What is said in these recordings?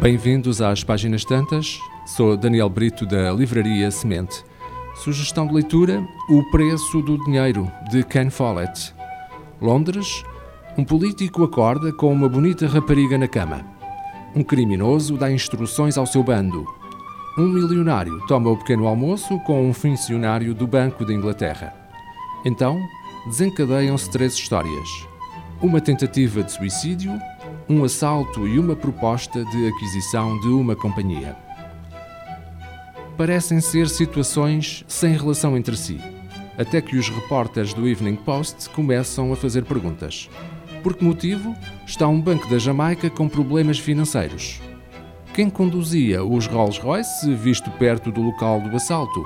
Bem-vindos às Páginas Tantas. Sou Daniel Brito da Livraria Semente. Sugestão de leitura: O Preço do Dinheiro, de Ken Follett. Londres. Um político acorda com uma bonita rapariga na cama. Um criminoso dá instruções ao seu bando. Um milionário toma o pequeno almoço com um funcionário do Banco da Inglaterra. Então, desencadeiam-se três histórias: uma tentativa de suicídio, um assalto e uma proposta de aquisição de uma companhia. Parecem ser situações sem relação entre si, até que os repórteres do Evening Post começam a fazer perguntas. Por que motivo está um banco da Jamaica com problemas financeiros? Quem conduzia os Rolls-Royce visto perto do local do assalto?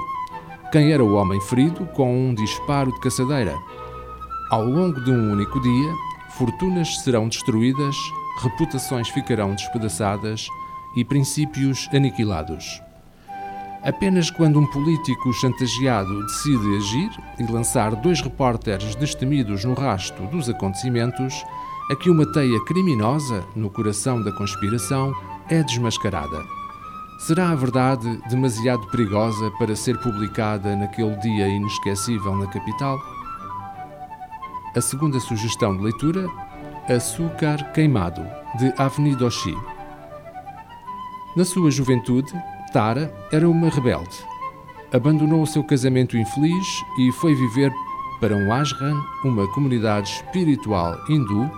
Quem era o homem ferido com um disparo de caçadeira? Ao longo de um único dia, fortunas serão destruídas, reputações ficarão despedaçadas e princípios aniquilados. Apenas quando um político chantageado decide agir e lançar dois repórteres destemidos no rasto dos acontecimentos, é que uma teia criminosa no coração da conspiração é desmascarada. Será a verdade demasiado perigosa para ser publicada naquele dia inesquecível na capital? A segunda sugestão de leitura, Açúcar Queimado, de Avni Doshi. Na sua juventude, Tara era uma rebelde. Abandonou o seu casamento infeliz e foi viver para um ashram, uma comunidade espiritual hindu,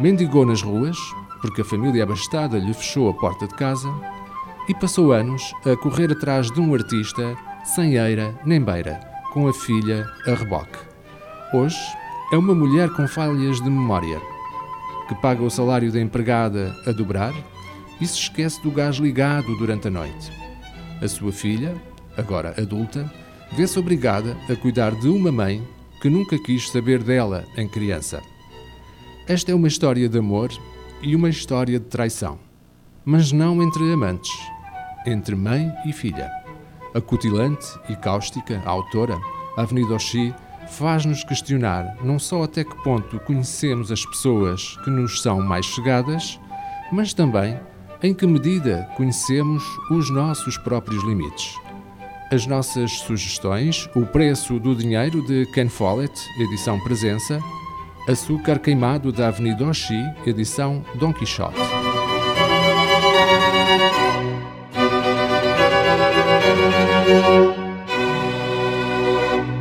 mendigou nas ruas, porque a família abastada lhe fechou a porta de casa, e passou anos a correr atrás de um artista sem eira nem beira, com a filha a reboque. Hoje, é uma mulher com falhas de memória, que paga o salário da empregada a dobrar e se esquece do gás ligado durante a noite. A sua filha, agora adulta, vê-se obrigada a cuidar de uma mãe que nunca quis saber dela em criança. Esta é uma história de amor e uma história de traição, mas não entre amantes, entre mãe e filha. Acutilante e cáustica, a autora, Avenida Oxi, faz-nos questionar não só até que ponto conhecemos as pessoas que nos são mais chegadas, mas também em que medida conhecemos os nossos próprios limites. As nossas sugestões: O Preço do Dinheiro de Ken Follett, edição Presença, Açúcar Queimado da Avenida Oxi, edição Don Quixote.